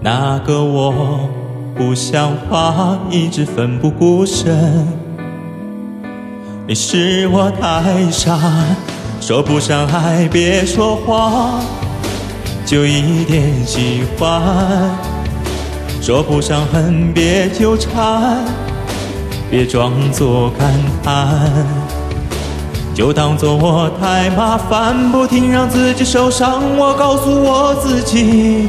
那个我不像话，一直奋不顾身。你是我太傻，说不上爱别说谎，就一点喜欢。说不上恨别纠缠，别装作感叹，就当作我太麻烦，不停让自己受伤。我告诉我自己。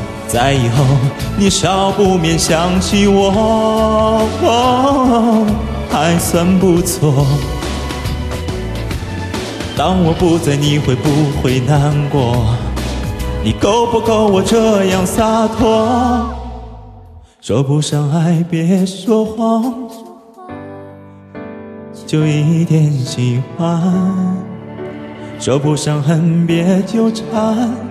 在以后，你少不免想起我，还算不错。当我不在，你会不会难过？你够不够我这样洒脱？说不上爱，别说谎，就一点喜欢。说不上恨，别纠缠。